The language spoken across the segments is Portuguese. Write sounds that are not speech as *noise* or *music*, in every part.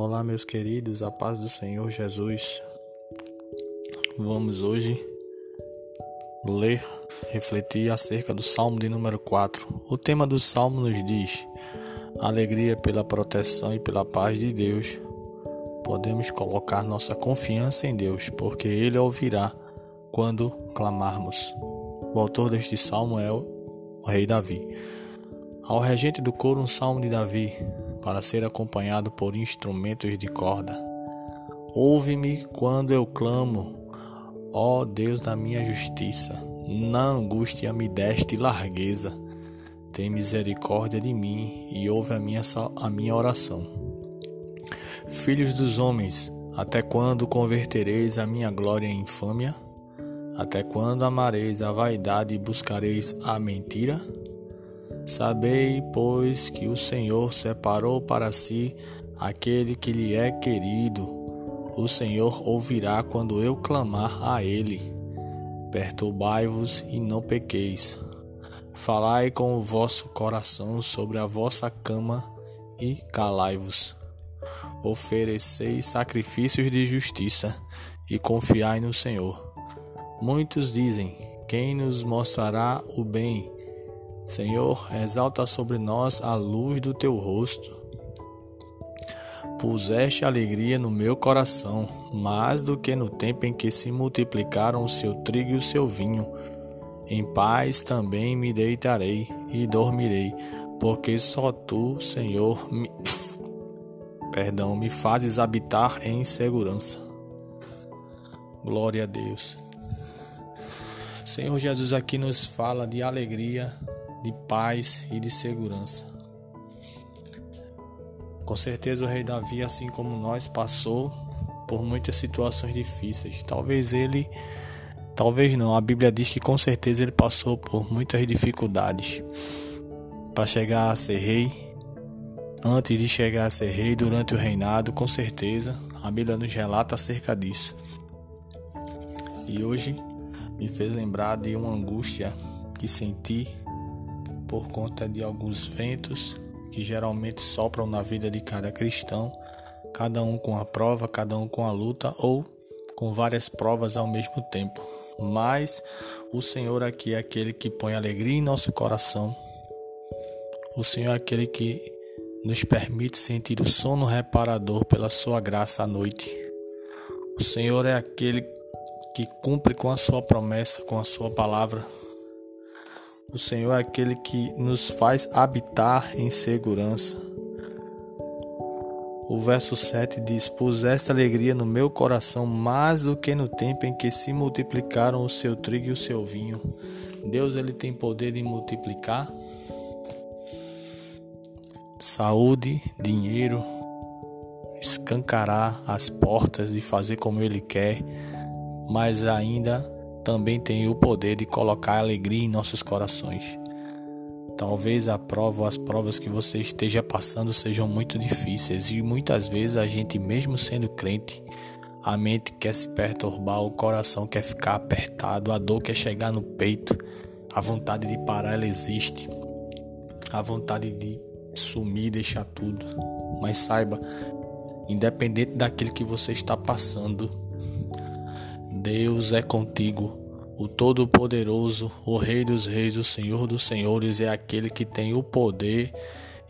Olá, meus queridos, a paz do Senhor Jesus. Vamos hoje ler, refletir acerca do Salmo de número 4. O tema do Salmo nos diz: Alegria pela proteção e pela paz de Deus. Podemos colocar nossa confiança em Deus, porque Ele ouvirá quando clamarmos. O autor deste salmo é o rei Davi. Ao regente do coro, um salmo de Davi, para ser acompanhado por instrumentos de corda. Ouve-me quando eu clamo, ó Deus da minha justiça. Na angústia me deste largueza. Tem misericórdia de mim e ouve a minha, a minha oração. Filhos dos homens, até quando convertereis a minha glória em infâmia? Até quando amareis a vaidade e buscareis a mentira? Sabei, pois, que o Senhor separou para si aquele que lhe é querido. O Senhor ouvirá quando eu clamar a ele. Perturbai-vos e não pequeis. Falai com o vosso coração sobre a vossa cama e calai-vos. Ofereceis sacrifícios de justiça e confiai no Senhor. Muitos dizem: Quem nos mostrará o bem? Senhor, exalta sobre nós a luz do teu rosto. Puseste alegria no meu coração, mais do que no tempo em que se multiplicaram o seu trigo e o seu vinho. Em paz também me deitarei e dormirei, porque só tu, Senhor, me... *sniffs* perdão, me fazes habitar em segurança. Glória a Deus. Senhor Jesus aqui nos fala de alegria de paz e de segurança. Com certeza o rei Davi, assim como nós, passou por muitas situações difíceis. Talvez ele, talvez não, a Bíblia diz que com certeza ele passou por muitas dificuldades para chegar a ser rei. Antes de chegar a ser rei, durante o reinado, com certeza, a Bíblia nos relata acerca disso. E hoje me fez lembrar de uma angústia que senti por conta de alguns ventos que geralmente sopram na vida de cada cristão, cada um com a prova, cada um com a luta ou com várias provas ao mesmo tempo. Mas o Senhor aqui é aquele que põe alegria em nosso coração. O Senhor é aquele que nos permite sentir o sono reparador pela sua graça à noite. O Senhor é aquele que cumpre com a sua promessa, com a sua palavra. O Senhor é aquele que nos faz habitar em segurança. O verso 7 diz: Puseste alegria no meu coração mais do que no tempo em que se multiplicaram o seu trigo e o seu vinho. Deus ele tem poder de multiplicar saúde, dinheiro, escancarar as portas e fazer como ele quer, mas ainda também tem o poder de colocar alegria em nossos corações. Talvez a prova as provas que você esteja passando sejam muito difíceis e muitas vezes a gente, mesmo sendo crente, a mente quer se perturbar, o coração quer ficar apertado, a dor quer chegar no peito, a vontade de parar ela existe, a vontade de sumir, deixar tudo. Mas saiba, independente daquilo que você está passando, Deus é contigo. O Todo-Poderoso, o Rei dos Reis, o Senhor dos Senhores é aquele que tem o poder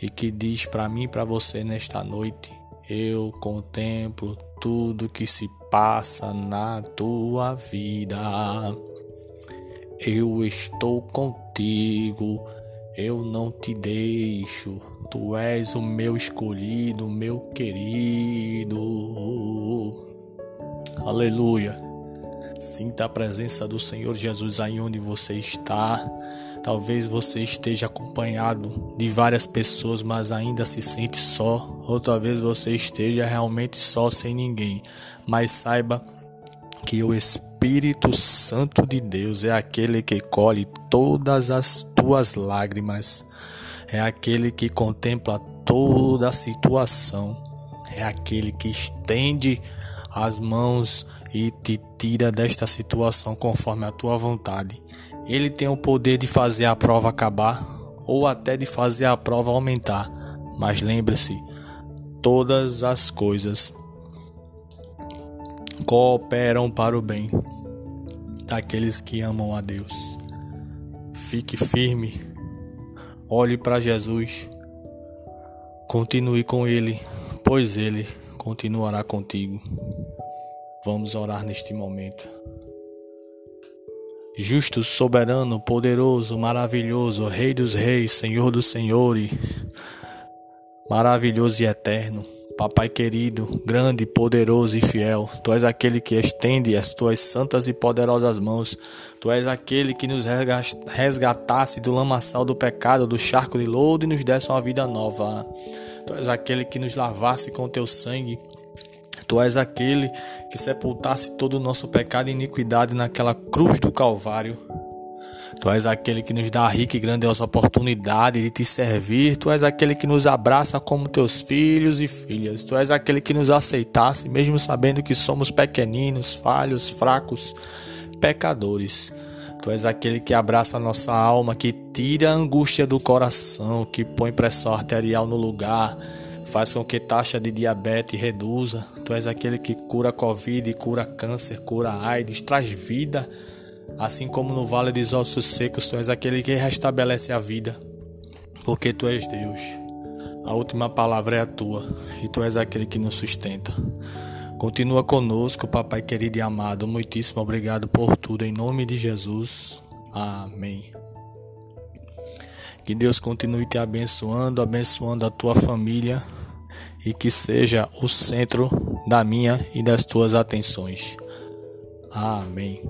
e que diz para mim e para você nesta noite: Eu contemplo tudo que se passa na tua vida. Eu estou contigo, eu não te deixo. Tu és o meu escolhido, meu querido. Aleluia. Sinta a presença do Senhor Jesus aí onde você está. Talvez você esteja acompanhado de várias pessoas, mas ainda se sente só. Ou talvez você esteja realmente só, sem ninguém. Mas saiba que o Espírito Santo de Deus é aquele que colhe todas as tuas lágrimas, é aquele que contempla toda a situação, é aquele que estende as mãos e te tira desta situação conforme a tua vontade. Ele tem o poder de fazer a prova acabar ou até de fazer a prova aumentar. Mas lembre-se, todas as coisas cooperam para o bem daqueles que amam a Deus. Fique firme, olhe para Jesus, continue com Ele, pois Ele continuará contigo. Vamos orar neste momento. Justo, soberano, poderoso, maravilhoso, Rei dos Reis, Senhor dos Senhores, maravilhoso e eterno. Papai querido, grande, poderoso e fiel, Tu és aquele que estende as Tuas santas e poderosas mãos. Tu és aquele que nos resgatasse do lamaçal do pecado, do charco de lodo e nos desse uma vida nova. Tu és aquele que nos lavasse com Teu sangue. Tu és aquele que sepultasse todo o nosso pecado e iniquidade naquela cruz do Calvário. Tu és aquele que nos dá a rica e grandiosa oportunidade de te servir. Tu és aquele que nos abraça como teus filhos e filhas. Tu és aquele que nos aceitasse, mesmo sabendo que somos pequeninos, falhos, fracos, pecadores. Tu és aquele que abraça a nossa alma, que tira a angústia do coração, que põe pressão arterial no lugar, faz com que taxa de diabetes reduza. Tu és aquele que cura Covid, cura câncer, cura AIDS, traz vida Assim como no vale dos ossos secos, tu és aquele que restabelece a vida, porque tu és Deus. A última palavra é a tua, e tu és aquele que nos sustenta. Continua conosco, papai querido e amado. Muitíssimo obrigado por tudo, em nome de Jesus. Amém. Que Deus continue te abençoando, abençoando a tua família e que seja o centro da minha e das tuas atenções. Amém.